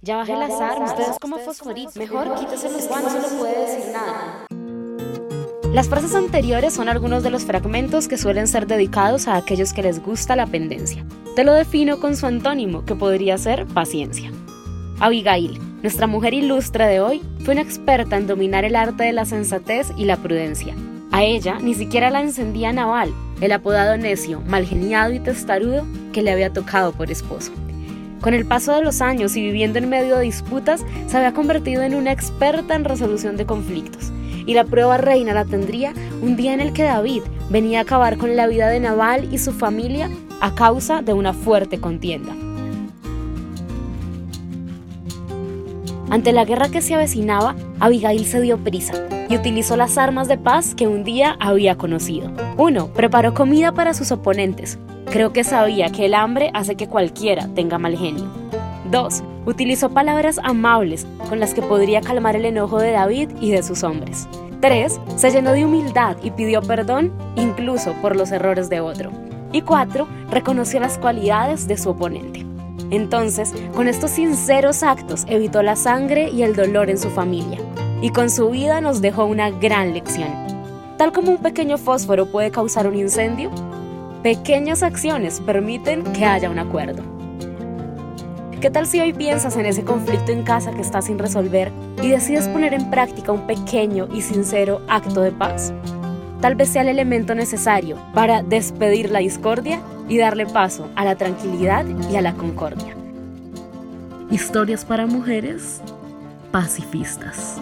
Ya bajé las armas, ustedes como fosforitos. Mejor quítese los guantes, no puede decir nada. Las frases anteriores son algunos de los fragmentos que suelen ser dedicados a aquellos que les gusta la pendencia. Te lo defino con su antónimo, que podría ser paciencia. Abigail, nuestra mujer ilustre de hoy, fue una experta en dominar el arte de la sensatez y la prudencia. A ella ni siquiera la encendía Naval, el apodado necio, malgeniado y testarudo que le había tocado por esposo. Con el paso de los años y viviendo en medio de disputas, se había convertido en una experta en resolución de conflictos. Y la prueba reina la tendría un día en el que David venía a acabar con la vida de Naval y su familia a causa de una fuerte contienda. Ante la guerra que se avecinaba, Abigail se dio prisa y utilizó las armas de paz que un día había conocido. 1. Preparó comida para sus oponentes. Creo que sabía que el hambre hace que cualquiera tenga mal genio. 2. Utilizó palabras amables con las que podría calmar el enojo de David y de sus hombres. 3. Se llenó de humildad y pidió perdón incluso por los errores de otro. Y 4. Reconoció las cualidades de su oponente. Entonces, con estos sinceros actos evitó la sangre y el dolor en su familia, y con su vida nos dejó una gran lección. Tal como un pequeño fósforo puede causar un incendio, pequeñas acciones permiten que haya un acuerdo. ¿Qué tal si hoy piensas en ese conflicto en casa que está sin resolver y decides poner en práctica un pequeño y sincero acto de paz? Tal vez sea el elemento necesario para despedir la discordia y darle paso a la tranquilidad y a la concordia. Historias para mujeres pacifistas.